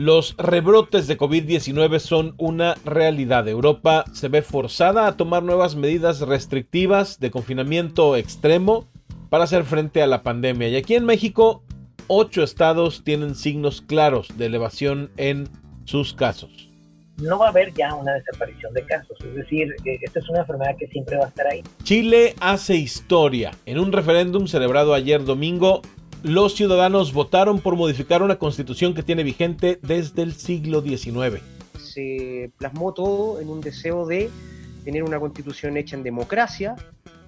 Los rebrotes de COVID-19 son una realidad. Europa se ve forzada a tomar nuevas medidas restrictivas de confinamiento extremo para hacer frente a la pandemia. Y aquí en México, ocho estados tienen signos claros de elevación en sus casos no va a haber ya una desaparición de casos. Es decir, eh, esta es una enfermedad que siempre va a estar ahí. Chile hace historia. En un referéndum celebrado ayer domingo, los ciudadanos votaron por modificar una constitución que tiene vigente desde el siglo XIX. Se plasmó todo en un deseo de tener una constitución hecha en democracia.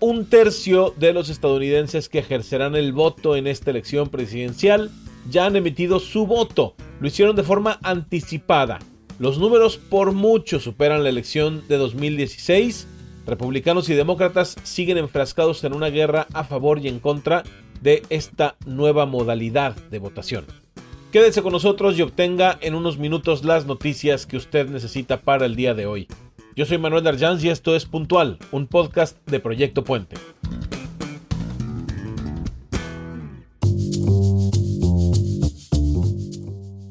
Un tercio de los estadounidenses que ejercerán el voto en esta elección presidencial ya han emitido su voto. Lo hicieron de forma anticipada. Los números por mucho superan la elección de 2016. Republicanos y demócratas siguen enfrascados en una guerra a favor y en contra de esta nueva modalidad de votación. Quédese con nosotros y obtenga en unos minutos las noticias que usted necesita para el día de hoy. Yo soy Manuel Darjanz y esto es Puntual, un podcast de Proyecto Puente.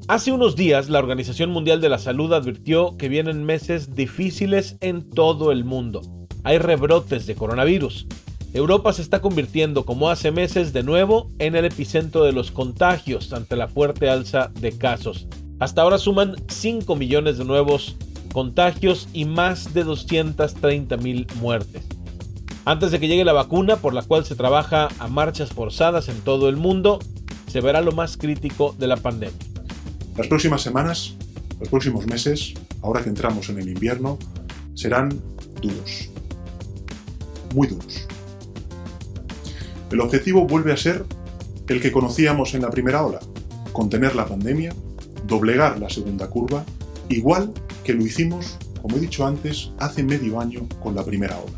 Hace unos días, la Organización Mundial de la Salud advirtió que vienen meses difíciles en todo el mundo. Hay rebrotes de coronavirus. Europa se está convirtiendo, como hace meses, de nuevo en el epicentro de los contagios ante la fuerte alza de casos. Hasta ahora suman 5 millones de nuevos contagios y más de 230 mil muertes. Antes de que llegue la vacuna, por la cual se trabaja a marchas forzadas en todo el mundo, se verá lo más crítico de la pandemia. Las próximas semanas, los próximos meses, ahora que entramos en el invierno, serán duros. Muy duros. El objetivo vuelve a ser el que conocíamos en la primera ola, contener la pandemia, doblegar la segunda curva, igual que lo hicimos, como he dicho antes, hace medio año con la primera ola.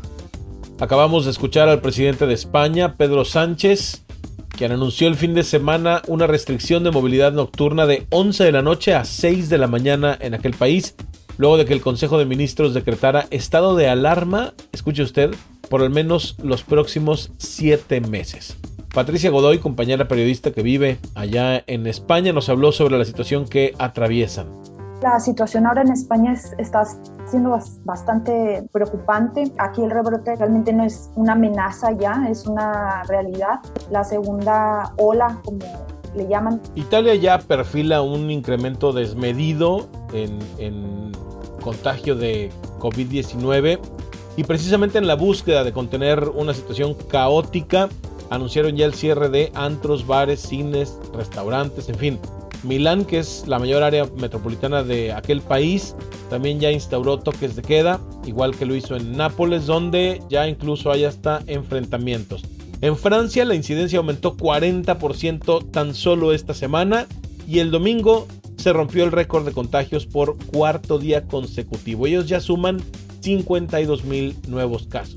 Acabamos de escuchar al presidente de España, Pedro Sánchez, quien anunció el fin de semana una restricción de movilidad nocturna de 11 de la noche a 6 de la mañana en aquel país, luego de que el Consejo de Ministros decretara estado de alarma, escuche usted, por al menos los próximos siete meses. Patricia Godoy, compañera periodista que vive allá en España, nos habló sobre la situación que atraviesan. La situación ahora en España está siendo bastante preocupante. Aquí el rebrote realmente no es una amenaza ya, es una realidad. La segunda ola, como le llaman. Italia ya perfila un incremento desmedido en, en contagio de COVID-19 y precisamente en la búsqueda de contener una situación caótica, anunciaron ya el cierre de antros, bares, cines, restaurantes, en fin. Milán, que es la mayor área metropolitana de aquel país, también ya instauró toques de queda, igual que lo hizo en Nápoles, donde ya incluso hay hasta enfrentamientos. En Francia la incidencia aumentó 40% tan solo esta semana y el domingo se rompió el récord de contagios por cuarto día consecutivo. Ellos ya suman 52 mil nuevos casos.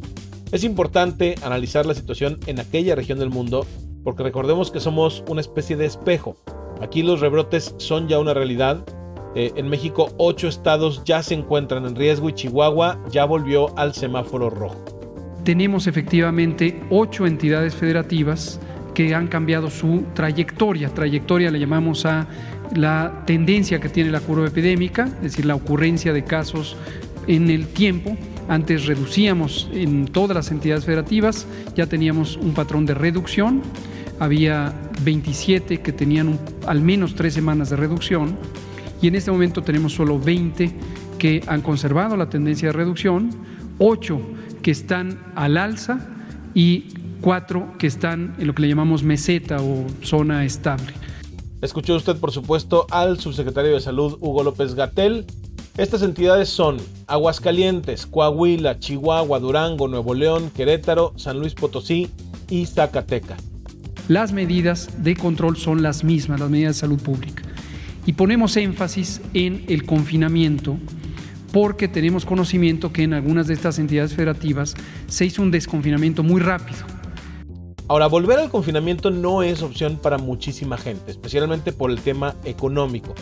Es importante analizar la situación en aquella región del mundo porque recordemos que somos una especie de espejo. Aquí los rebrotes son ya una realidad. Eh, en México, ocho estados ya se encuentran en riesgo y Chihuahua ya volvió al semáforo rojo. Tenemos efectivamente ocho entidades federativas que han cambiado su trayectoria. Trayectoria le llamamos a la tendencia que tiene la curva epidémica, es decir, la ocurrencia de casos en el tiempo. Antes reducíamos en todas las entidades federativas, ya teníamos un patrón de reducción, había 27 que tenían al menos tres semanas de reducción y en este momento tenemos solo 20 que han conservado la tendencia de reducción, 8 que están al alza y 4 que están en lo que le llamamos meseta o zona estable. Escuchó usted, por supuesto, al subsecretario de Salud, Hugo López Gatel, estas entidades son Aguascalientes, Coahuila, Chihuahua, Durango, Nuevo León, Querétaro, San Luis Potosí y Zacatecas. Las medidas de control son las mismas, las medidas de salud pública. Y ponemos énfasis en el confinamiento porque tenemos conocimiento que en algunas de estas entidades federativas se hizo un desconfinamiento muy rápido. Ahora, volver al confinamiento no es opción para muchísima gente, especialmente por el tema económico.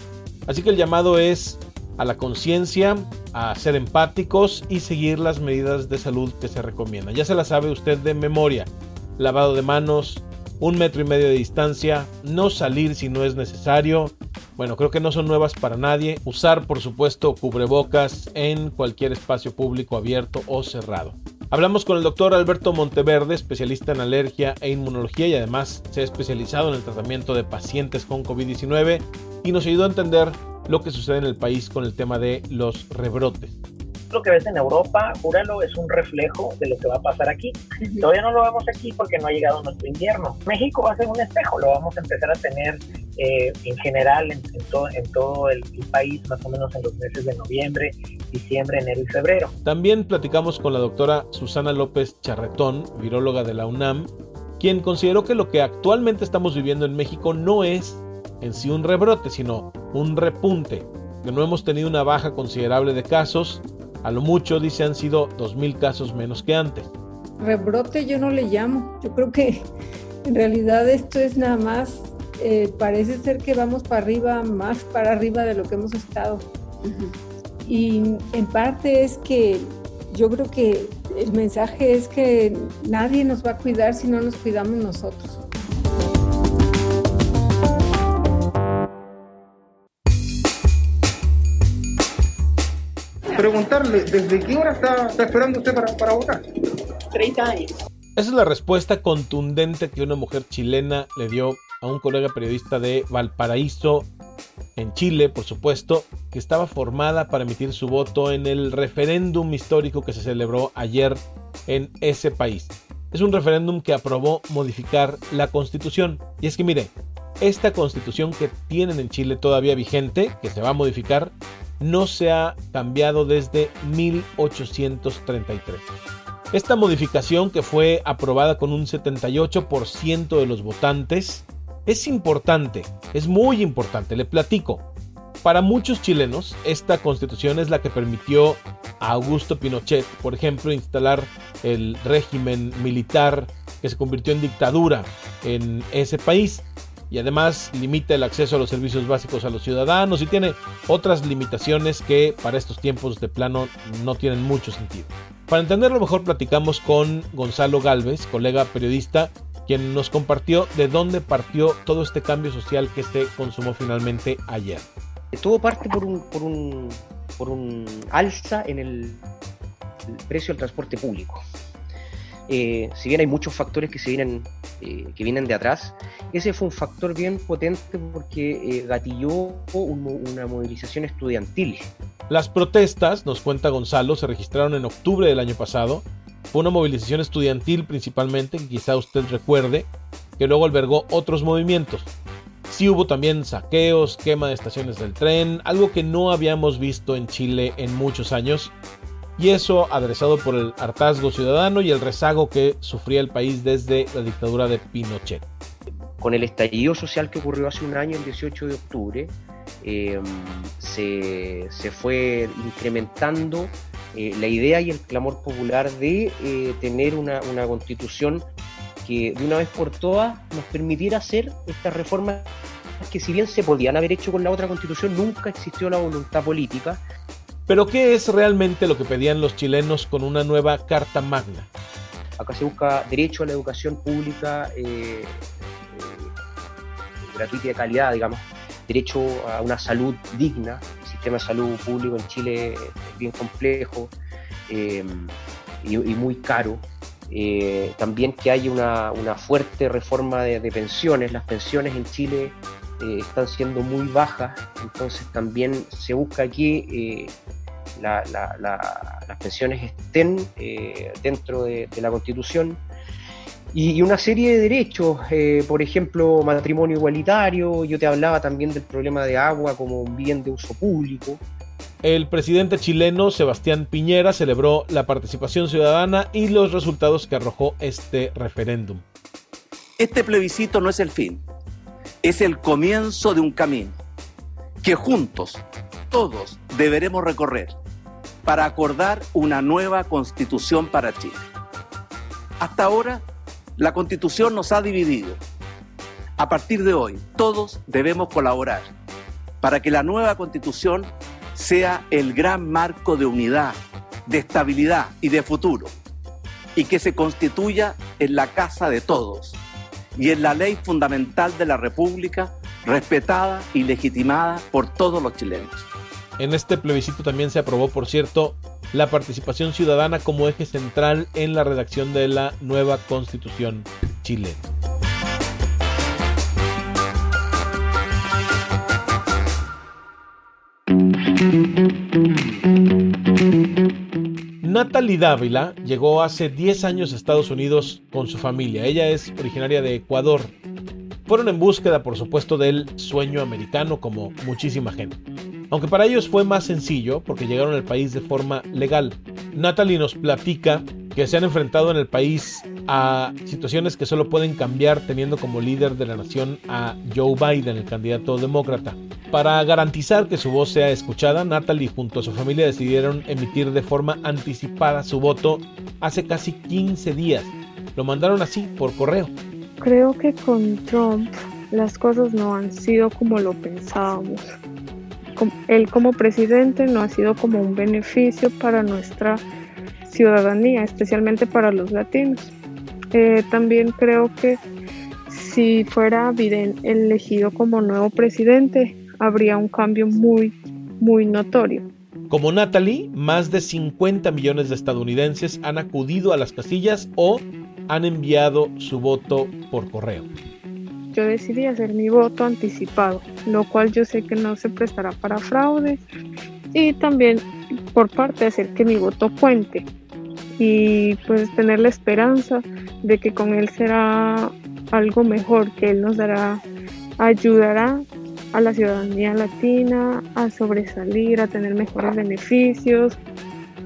Así que el llamado es a la conciencia, a ser empáticos y seguir las medidas de salud que se recomiendan. Ya se la sabe usted de memoria. Lavado de manos, un metro y medio de distancia, no salir si no es necesario, bueno, creo que no son nuevas para nadie. Usar, por supuesto, cubrebocas en cualquier espacio público abierto o cerrado. Hablamos con el doctor Alberto Monteverde, especialista en alergia e inmunología y además se ha especializado en el tratamiento de pacientes con COVID-19 y nos ayudó a entender lo que sucede en el país con el tema de los rebrotes lo que ves en Europa, júralo, es un reflejo de lo que va a pasar aquí. Todavía no lo vemos aquí porque no ha llegado nuestro invierno. México va a ser un espejo, lo vamos a empezar a tener eh, en general en, todo, en todo el, país, más o menos en los meses de noviembre, diciembre, enero y febrero. También platicamos con la doctora Susana López Charretón, viróloga de la UNAM, quien consideró que lo que actualmente estamos viviendo en México no es en sí un rebrote, sino un repunte, que no hemos tenido una baja considerable de casos, a lo mucho, dice, han sido 2.000 casos menos que antes. Rebrote yo no le llamo. Yo creo que en realidad esto es nada más, eh, parece ser que vamos para arriba, más para arriba de lo que hemos estado. Y en parte es que yo creo que el mensaje es que nadie nos va a cuidar si no nos cuidamos nosotros. Preguntarle, ¿desde qué hora está, esperando usted para, para votar? 30 años. Esa es la respuesta contundente que una mujer chilena le dio a un colega periodista de Valparaíso, en Chile, por supuesto, que estaba formada para emitir su voto en el referéndum histórico que se celebró ayer en ese país. Es un referéndum que aprobó modificar la constitución. Y es que mire, esta constitución que tienen en Chile todavía vigente, que se va a modificar, no se ha cambiado desde 1833. Esta modificación, que fue aprobada con un 78% de los votantes, es importante, es muy importante, le platico. Para muchos chilenos, esta constitución es la que permitió a Augusto Pinochet, por ejemplo, instalar el régimen militar que se convirtió en dictadura en ese país y además limita el acceso a los servicios básicos a los ciudadanos y tiene otras limitaciones que para estos tiempos de plano no tienen mucho sentido. Para entenderlo mejor platicamos con Gonzalo Galvez, colega periodista, quien nos compartió de dónde partió todo este cambio social que se consumó finalmente ayer. Todo parte por un, por un, por un alza en el precio del transporte público. Eh, si bien hay muchos factores que se vienen eh, que vienen de atrás, ese fue un factor bien potente porque eh, gatilló una movilización estudiantil. Las protestas, nos cuenta Gonzalo, se registraron en octubre del año pasado. Fue una movilización estudiantil principalmente, que quizá usted recuerde, que luego albergó otros movimientos. Sí hubo también saqueos, quema de estaciones del tren, algo que no habíamos visto en Chile en muchos años y eso aderezado por el hartazgo ciudadano y el rezago que sufría el país desde la dictadura de Pinochet. Con el estallido social que ocurrió hace un año, el 18 de octubre, em, se, fue incrementando eh, la idea y el clamor popular de eh, tener una, una constitución que de una vez por todas nos permitiera hacer estas reformas que si bien se podían haber hecho con la otra constitución, nunca existió la voluntad política pero ¿qué es realmente lo que pedían los chilenos con una nueva Carta Magna? Acá se busca derecho a la educación pública eh, eh, gratuita y de calidad, digamos, derecho a una salud digna. El sistema de salud público en Chile es bien complejo eh, y, muy caro. también que haya una, fuerte reforma de, de, pensiones. Las pensiones en Chile están siendo muy bajas, entonces también se busca que las pensiones estén eh, dentro de, la Constitución y, una serie de derechos, eh, por ejemplo, matrimonio igualitario, yo te hablaba también del problema de agua como un bien de uso público. El presidente chileno Sebastián Piñera celebró la participación ciudadana y los resultados que arrojó este referéndum. Este plebiscito no es el fin, es el comienzo de un camino que juntos, todos, deberemos recorrer para acordar una nueva constitución para Chile. Hasta ahora, la constitución nos ha dividido. A partir de hoy, todos debemos colaborar para que la nueva constitución sea el gran marco de unidad, de estabilidad y de futuro, y que se constituya en la casa de todos y en la ley fundamental de la República respetada y legitimada por todos los chilenos. En este plebiscito también se aprobó, por cierto, la participación ciudadana como eje central en la redacción de la nueva constitución chilena. Natalie Dávila llegó hace 10 años a Estados Unidos con su familia. Ella es originaria de Ecuador. Fueron en búsqueda, por supuesto, del sueño americano como muchísima gente. Aunque para ellos fue más sencillo porque llegaron al país de forma legal. Natalie nos platica que se han enfrentado en el país a situaciones que solo pueden cambiar teniendo como líder de la nación a Joe Biden, el candidato demócrata. Para garantizar que su voz sea escuchada, Natalie junto a su familia decidieron emitir de forma anticipada su voto hace casi 15 días. Lo mandaron así, por correo. Creo que con Trump las cosas no han sido como lo pensábamos. Él como presidente no ha sido como un beneficio para nuestra ciudadanía, especialmente para los latinos. Eh, también creo que si fuera Biden elegido como nuevo presidente, habría un cambio muy, muy notorio. Como Natalie, más de 50 millones de estadounidenses han acudido a las casillas o han enviado su voto por correo. Yo decidí hacer mi voto anticipado, lo cual yo sé que no se prestará para fraude y también por parte de hacer que mi voto cuente y pues tener la esperanza de que con él será algo mejor, que él nos dará, ayudará a la ciudadanía latina a sobresalir, a tener mejores beneficios.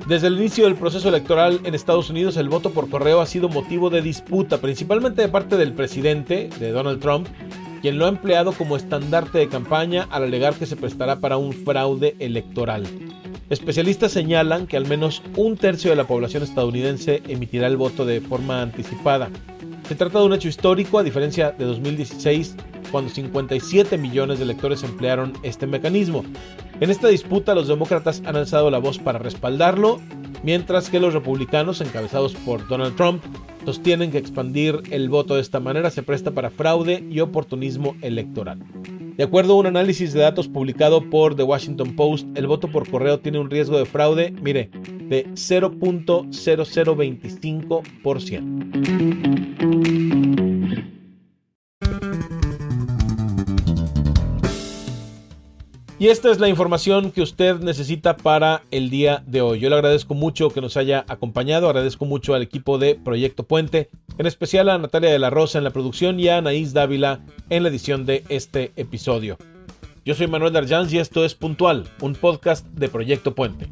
Desde el inicio del proceso electoral en Estados Unidos, el voto por correo ha sido motivo de disputa, principalmente de parte del presidente, de Donald Trump, quien lo ha empleado como estandarte de campaña al alegar que se prestará para un fraude electoral. Especialistas señalan que al menos un tercio de la población estadounidense emitirá el voto de forma anticipada. Se trata de un hecho histórico a diferencia de 2016, cuando 57 millones de electores emplearon este mecanismo. En esta disputa los demócratas han alzado la voz para respaldarlo, mientras que los republicanos, encabezados por Donald Trump, sostienen que expandir el voto de esta manera se presta para fraude y oportunismo electoral. De acuerdo a un análisis de datos publicado por The Washington Post, el voto por correo tiene un riesgo de fraude, mire, de 0.0025%. Y esta es la información que usted necesita para el día de hoy. Yo le agradezco mucho que nos haya acompañado, agradezco mucho al equipo de Proyecto Puente, en especial a Natalia de la Rosa en la producción y a Anaís Dávila en la edición de este episodio. Yo soy Manuel Darjans y esto es Puntual, un podcast de Proyecto Puente.